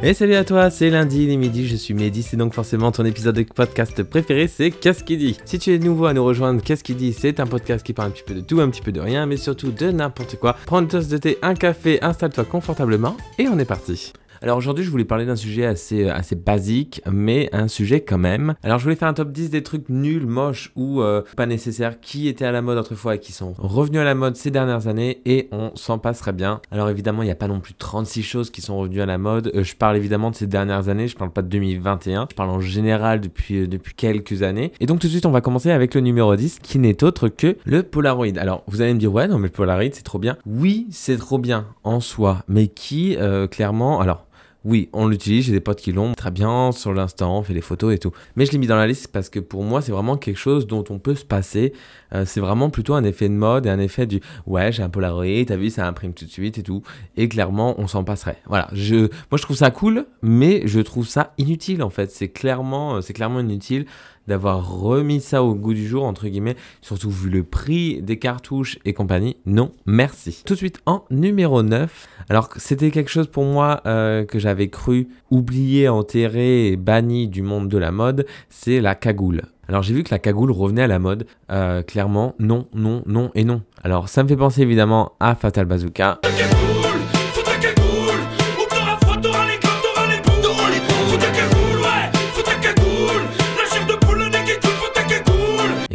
Et salut à toi, c'est lundi, il est midi, je suis Mehdi, c'est donc forcément ton épisode de podcast préféré, c'est Qu'est-ce qui dit? Si tu es nouveau à nous rejoindre, Qu'est-ce qui dit? C'est un podcast qui parle un petit peu de tout, un petit peu de rien, mais surtout de n'importe quoi. Prends une tasse de thé, un café, installe-toi confortablement et on est parti. Alors aujourd'hui, je voulais parler d'un sujet assez, euh, assez basique, mais un sujet quand même. Alors je voulais faire un top 10 des trucs nuls, moches ou euh, pas nécessaires qui étaient à la mode autrefois et qui sont revenus à la mode ces dernières années et on s'en passerait bien. Alors évidemment, il n'y a pas non plus 36 choses qui sont revenues à la mode. Euh, je parle évidemment de ces dernières années, je parle pas de 2021, je parle en général depuis, depuis quelques années. Et donc tout de suite, on va commencer avec le numéro 10 qui n'est autre que le Polaroid. Alors vous allez me dire, ouais, non, mais le Polaroid c'est trop bien. Oui, c'est trop bien en soi, mais qui clairement, alors oui, on l'utilise, j'ai des potes qui l'ont très bien sur l'instant, on fait des photos et tout. Mais je l'ai mis dans la liste parce que pour moi, c'est vraiment quelque chose dont on peut se passer. Euh, c'est vraiment plutôt un effet de mode et un effet du ouais, j'ai un Polaroid, t'as vu, ça imprime tout de suite et tout. Et clairement, on s'en passerait. Voilà, je, moi je trouve ça cool, mais je trouve ça inutile en fait. C'est clairement, euh, c'est clairement inutile d'avoir remis ça au goût du jour, entre guillemets, surtout vu le prix des cartouches et compagnie. Non, merci. Tout de suite en numéro 9. Alors, c'était quelque chose pour moi euh, que j'avais cru oublié, enterré et banni du monde de la mode, c'est la cagoule. Alors j'ai vu que la cagoule revenait à la mode. Euh, clairement, non, non, non et non. Alors ça me fait penser évidemment à Fatal Bazooka.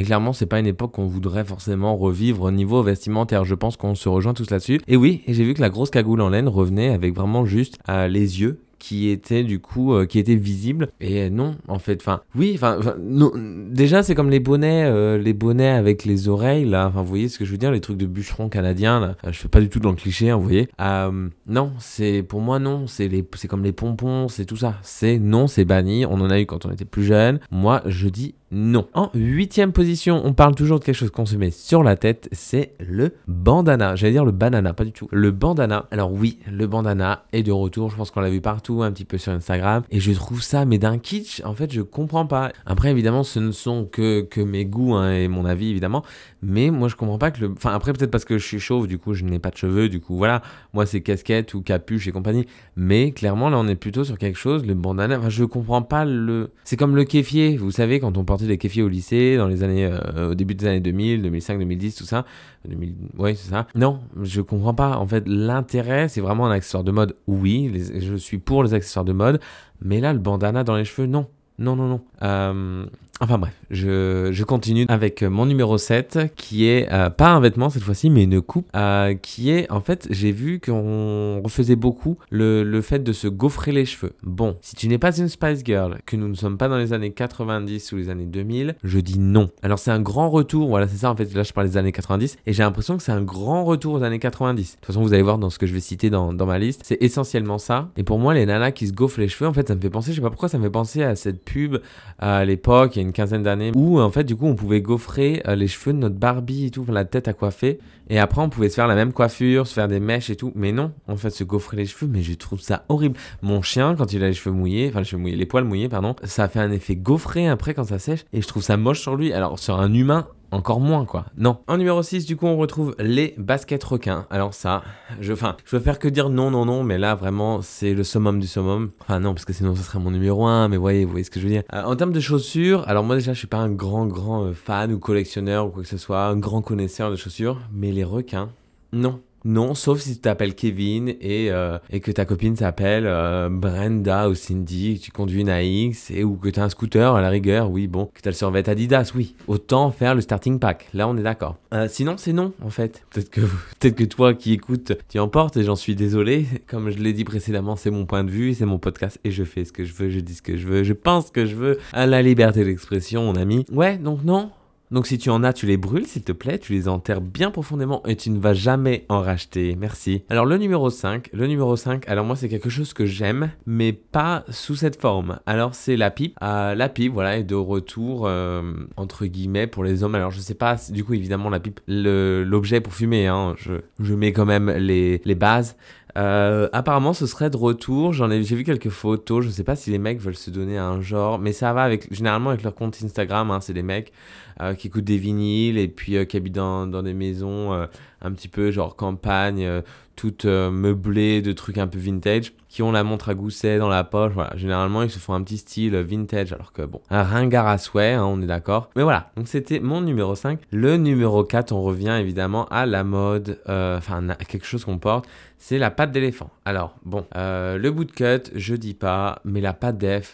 Et clairement, c'est pas une époque qu'on voudrait forcément revivre au niveau vestimentaire. Je pense qu'on se rejoint tous là-dessus. Et oui, j'ai vu que la grosse cagoule en laine revenait avec vraiment juste euh, les yeux qui était du coup euh, qui était visible et non en fait enfin oui enfin déjà c'est comme les bonnets euh, les bonnets avec les oreilles là. Enfin vous voyez ce que je veux dire? Les trucs de bûcheron canadien là. Je fais pas du tout dans le cliché hein, vous voyez. Euh, non c'est pour moi non. C'est les c'est comme les pompons c'est tout ça. C'est non c'est banni. On en a eu quand on était plus jeune moi je dis non. En huitième position, on parle toujours de quelque chose qu'on se met sur la tête, c'est le bandana. J'allais dire le banana, pas du tout. Le bandana. Alors oui, le bandana est de retour. Je pense qu'on l'a vu partout, un petit peu sur Instagram. Et je trouve ça, mais d'un kitsch, en fait, je comprends pas. Après, évidemment, ce ne sont que, que mes goûts hein, et mon avis, évidemment. Mais moi, je comprends pas que le. Enfin, après, peut-être parce que je suis chauve, du coup, je n'ai pas de cheveux, du coup, voilà. Moi, c'est casquette ou capuche et compagnie. Mais clairement, là, on est plutôt sur quelque chose, le bandana. Enfin, je comprends pas le. C'est comme le kéfier, vous savez, quand on porte des kéfiers au lycée, dans les années, euh, au début des années 2000, 2005, 2010, tout ça. 2000, ouais, c'est ça. Non, je comprends pas. En fait, l'intérêt, c'est vraiment un accessoire de mode. Oui, je suis pour les accessoires de mode, mais là, le bandana dans les cheveux, non. Non, non, non. Euh, Enfin bref, je, continue avec mon numéro 7 qui est euh, pas un vêtement cette fois-ci mais une coupe euh, qui est en fait j'ai vu qu'on refaisait beaucoup le, fait de se gaufrer les cheveux. Bon, si tu n'es pas une Spice Girl, que nous ne sommes pas dans les années 90 ou les années 2000, je dis non. Alors c'est un grand retour, voilà c'est ça en fait là je parle des années 90 et j'ai l'impression que c'est un grand retour aux années 90. De toute façon vous allez voir dans ce que je vais citer dans, ma liste, c'est essentiellement ça. Et pour moi les nanas qui se gaufrent les cheveux en fait ça me fait penser, je sais pas pourquoi ça me fait penser à cette pub à l'époque, quinzaine d'années, où en fait du coup on pouvait gaufrer euh, les cheveux de notre Barbie et tout, la tête à coiffer, et après on pouvait se faire la même coiffure, se faire des mèches et tout, mais non, en fait se gaufrer les cheveux, mais je trouve ça horrible. Mon chien quand il a les cheveux mouillés, enfin les les poils mouillés pardon, ça fait un effet gaufré après quand ça sèche, et je trouve ça moche sur lui. Alors sur un humain, encore moins quoi. Non. En numéro 6, du coup, on retrouve les baskets requins. Alors ça, je, enfin, je veux faire que dire non, non, non, mais là, vraiment, c'est le summum du summum. Enfin, non, parce que sinon, ce serait mon numéro 1, mais voyez, vous voyez ce que je veux dire. Euh, en termes de chaussures, alors moi, déjà, je suis pas un grand, grand euh, fan ou collectionneur ou quoi que ce soit, un grand connaisseur de chaussures, mais les requins, non. Non, sauf si tu t'appelles Kevin et, euh, et que ta copine s'appelle euh, Brenda ou Cindy, que tu conduis une AX et, ou que tu as un scooter à la rigueur, oui, bon, que tu as le survêt Adidas, oui. Autant faire le starting pack, là on est d'accord. Euh, sinon, c'est non, en fait. Peut-être que, peut que toi qui écoutes, tu emportes et j'en suis désolé. Comme je l'ai dit précédemment, c'est mon point de vue, c'est mon podcast et je fais ce que je veux, je dis ce que je veux, je pense ce que je veux. À la liberté d'expression, mon ami. Ouais, donc non, donc si tu en as, tu les brûles s'il te plaît, tu les enterres bien profondément et tu ne vas jamais en racheter. Merci. Alors le numéro 5, le numéro 5, alors moi c'est quelque chose que j'aime, mais pas sous cette forme. Alors c'est la pipe. Euh, la pipe, voilà, est de retour, euh, entre guillemets, pour les hommes. Alors je sais pas, du coup évidemment la pipe, l'objet pour fumer, hein, je, je mets quand même les, les bases. Euh, apparemment, ce serait de retour. J'en ai, j'ai vu quelques photos. Je sais pas si les mecs veulent se donner un genre, mais ça va avec, généralement avec leur compte Instagram. Hein, c'est des mecs euh, qui écoutent des vinyles et puis euh, qui habitent dans des maisons un petit peu genre campagne, euh, toute euh, meublée de trucs un peu vintage, qui ont la montre à gousset dans la poche. Voilà, généralement ils se font un petit style vintage, alors que bon, un ringard à souhait, hein, on est d'accord. Mais voilà, donc c'était mon numéro 5. Le numéro 4, on revient évidemment à la mode, euh, enfin quelque chose qu'on porte, c'est la patte d'éléphant. Alors bon, le bootcut, je dis pas, mais la patte d'Ef,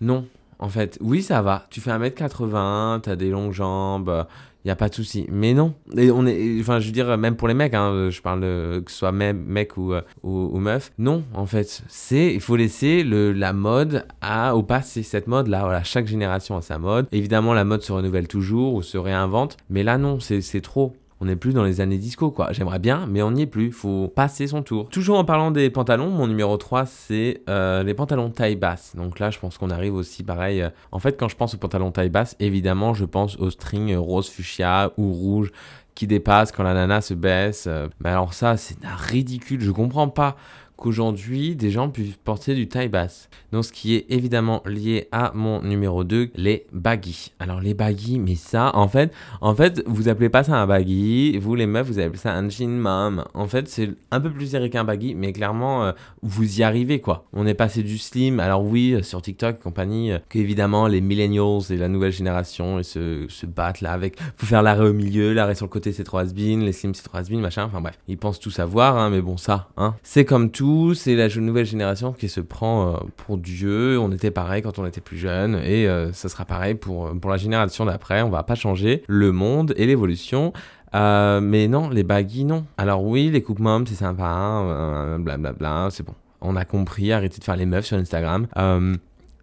non. En fait, oui, ça va. Tu fais 1m80, t'as des longues jambes, il n'y a pas de souci. Mais non. Et on est, enfin, je veux dire, même pour les mecs, hein, je parle que ce soit même mec ou, euh, ou, meuf. Non, en fait, c'est, il faut laisser le, la mode à, au passé. Cette mode-là, voilà, chaque génération a sa mode. Évidemment, la mode se renouvelle toujours ou se réinvente. Mais là, non, c'est trop. On n'est plus dans les années disco, quoi. J'aimerais bien, mais on n'y est plus. Faut passer son tour. Toujours en parlant des pantalons, mon numéro 3, c'est euh, les pantalons taille basse. Donc là, je pense qu'on arrive aussi pareil. Euh, en fait, quand je pense aux pantalons taille basse, évidemment, je pense aux strings rose fuchsia ou rouge qui dépassent quand la nana se baisse. Euh. Mais alors ça, c'est ridicule. Je comprends pas qu'aujourd'hui des gens puissent porter du taille basse. Donc ce qui est évidemment lié à mon numéro 2, les baggy. Alors les baggy, mais ça, en fait, en fait, vous appelez pas ça un baggy, vous les meufs, vous appelez ça un jean mom. En fait, c'est un peu plus serré qu'un baggy, mais clairement, euh, vous y arrivez quoi. On est passé du slim, alors oui, euh, sur TikTok et compagnie, euh, qu'évidemment les millennials et la nouvelle génération ils se, se battent là avec, faut faire l'arrêt au milieu, l'arrêt sur le côté c'est trop has les slim c'est trop has machin, enfin bref, ils pensent tout savoir, hein, mais bon ça, hein, c'est comme tout c'est la nouvelle génération qui se prend euh, pour Dieu. On était pareil quand on était plus jeune et euh, ce sera pareil pour, pour la génération d'après. On va pas changer le monde et l'évolution. Euh, mais non, les baggy, non. Alors oui, les coupes mom, c'est sympa, blablabla, c'est bon. On a compris, arrêtez de faire les meufs sur Instagram.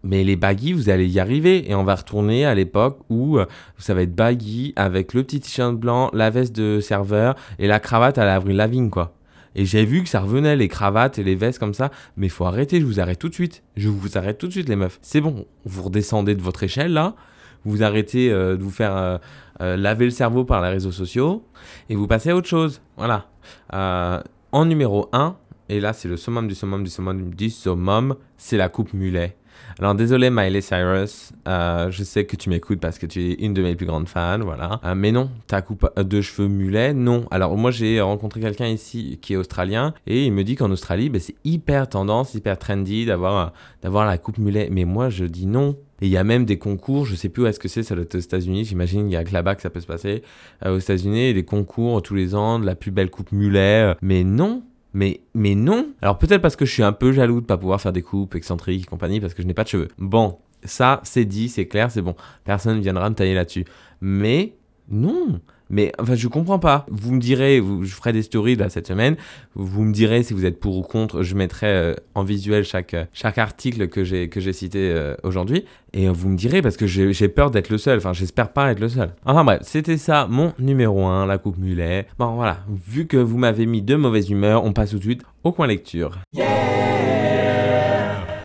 mais les baggy, vous allez y arriver. Et on va retourner à l'époque où ça va être baggy avec le petit t-shirt blanc, la veste de serveur et la cravate à la Avril Lavigne, quoi. Et j'ai vu que ça revenait, les cravates et les vestes comme ça. Mais faut arrêter, je vous arrête tout de suite. Je vous arrête tout de suite, les meufs. C'est bon, vous redescendez de votre échelle là. Vous arrêtez euh, de vous faire euh, euh, laver le cerveau par les réseaux sociaux. Et vous passez à autre chose. Voilà. en numéro 1, et là c'est le summum du summum du summum du summum, c'est la coupe mulet. Alors désolé Miley Cyrus, euh, je sais que tu m'écoutes parce que tu es une de mes plus grandes fans, voilà. Euh, mais non, ta coupe de cheveux mulet, non. Alors moi j'ai rencontré quelqu'un ici qui est australien et il me dit qu'en Australie, ben, c'est hyper tendance, hyper trendy d'avoir d'avoir la coupe mulet. Mais moi je dis non. Et il y a même des concours, je sais plus où est-ce que c'est, ça doit être aux États-Unis, j'imagine qu'il y a que là-bas que ça peut se passer. Euh, aux États-Unis, des concours tous les ans de la plus belle coupe mulet. Mais non, mais, mais non. Alors peut-être parce que je suis un peu jaloux de pas pouvoir faire des coupes excentriques et compagnie parce que je n'ai pas de cheveux. Bon, ça c'est dit, c'est clair, c'est bon. Personne ne viendra me tailler là-dessus. Mais non. Mais enfin, je comprends pas. Vous me direz, je ferai des stories là cette semaine. Vous me direz si vous êtes pour ou contre. Je mettrai euh, en visuel chaque, euh, chaque article que j'ai que j'ai cité euh, aujourd'hui. Et vous me direz parce que j'ai peur d'être le seul. Enfin, j'espère pas être le seul. Enfin bref, c'était ça mon numéro 1, la coupe mulet. Bon voilà, vu que vous m'avez mis de mauvaise humeur, on passe tout de suite au coin lecture.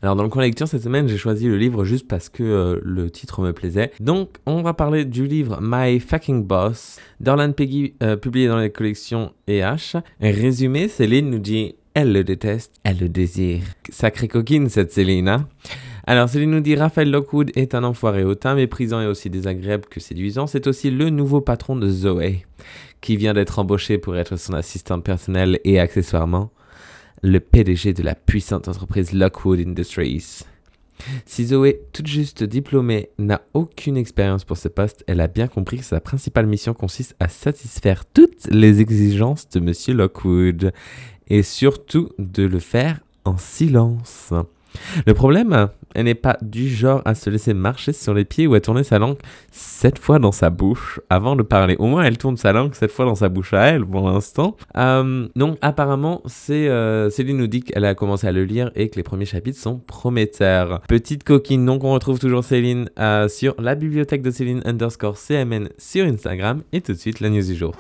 Alors dans le coin lecture cette semaine, j'ai choisi le livre juste parce que euh, le titre me plaisait. Donc on va parler du livre My Fucking Boss d'Orlan Peggy, euh, publié dans les collections EH. Résumé, Céline nous dit elle le déteste, elle le désire. Sacrée coquine cette Céline, hein alors, Céline nous dit Raphaël Lockwood est un enfoiré autant méprisant et aussi désagréable que séduisant. C'est aussi le nouveau patron de Zoé, qui vient d'être embauché pour être son assistante personnelle et accessoirement le PDG de la puissante entreprise Lockwood Industries. Si Zoé, toute juste diplômée, n'a aucune expérience pour ce poste, elle a bien compris que sa principale mission consiste à satisfaire toutes les exigences de Monsieur Lockwood et surtout de le faire en silence. Le problème, elle n'est pas du genre à se laisser marcher sur les pieds ou à tourner sa langue sept fois dans sa bouche avant de parler. Au moins, elle tourne sa langue sept fois dans sa bouche à elle pour l'instant. Euh, donc, apparemment, Céline nous dit qu'elle a commencé à le lire et que les premiers chapitres sont prometteurs. Petite coquine, donc on retrouve toujours Céline euh, sur la bibliothèque de Céline underscore CMN sur Instagram et tout de suite la news du jour.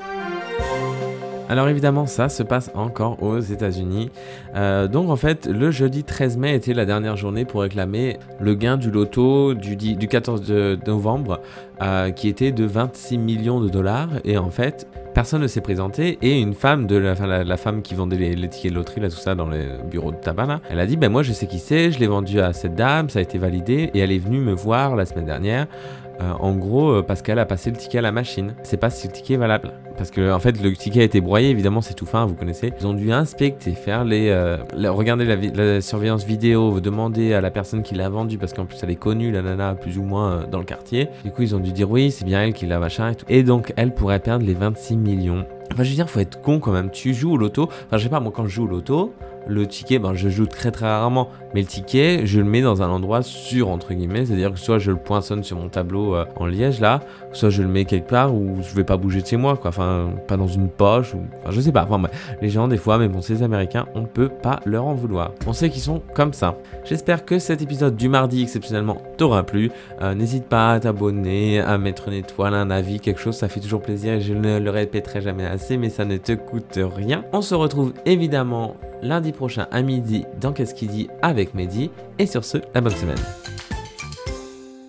Alors évidemment, ça se passe encore aux États-Unis. Euh, donc en fait, le jeudi 13 mai était la dernière journée pour réclamer le gain du loto du, du 14 de novembre, euh, qui était de 26 millions de dollars. Et en fait, personne ne s'est présenté. Et une femme la, femme qui vendait les, tickets de loterie, là, tout ça, dans les bureaux de tabac, elle a dit Ben moi, je sais qui c'est, je l'ai vendu à cette dame, ça a été validé. Et elle est venue me voir la semaine dernière euh, en gros, euh, qu'elle a passé le ticket à la machine. C'est pas si le ticket est valable. Parce que en fait, le ticket a été broyé, évidemment, c'est tout fin, vous connaissez. Ils ont dû inspecter, faire les, euh, regarder la, surveillance vidéo, demander à la personne qui l'a vendu, parce qu'en plus elle est connue, la nana, plus ou moins dans le quartier. Du coup, ils ont dû dire oui, c'est bien elle qui l'a machin et tout. Et donc, elle pourrait perdre les 26 millions. Enfin, je veux dire, faut être con quand même. Tu joues au loto. Enfin, je sais pas, moi, quand je joue au loto, le ticket, ben, je joue très très rarement, mais le ticket, je le mets dans un endroit sûr, entre guillemets, c'est-à-dire que soit je le poinçonne sur mon tableau euh, en liège là, soit je le mets quelque part où je vais pas bouger de chez moi, quoi, enfin, pas dans une poche, enfin, je sais pas, enfin, les gens des fois, mais bon, ces Américains, on peut pas leur en vouloir. On sait qu'ils sont comme ça. J'espère que cet épisode du mardi exceptionnellement t'aura plu. Euh, n'hésite pas à t'abonner, à mettre une étoile, un avis, quelque chose, ça fait toujours plaisir et je ne le répéterai jamais mais ça ne te coûte rien. On se retrouve évidemment lundi prochain à midi dans Qu'est-ce qu'il dit avec Mehdi. Et sur ce, la bonne semaine.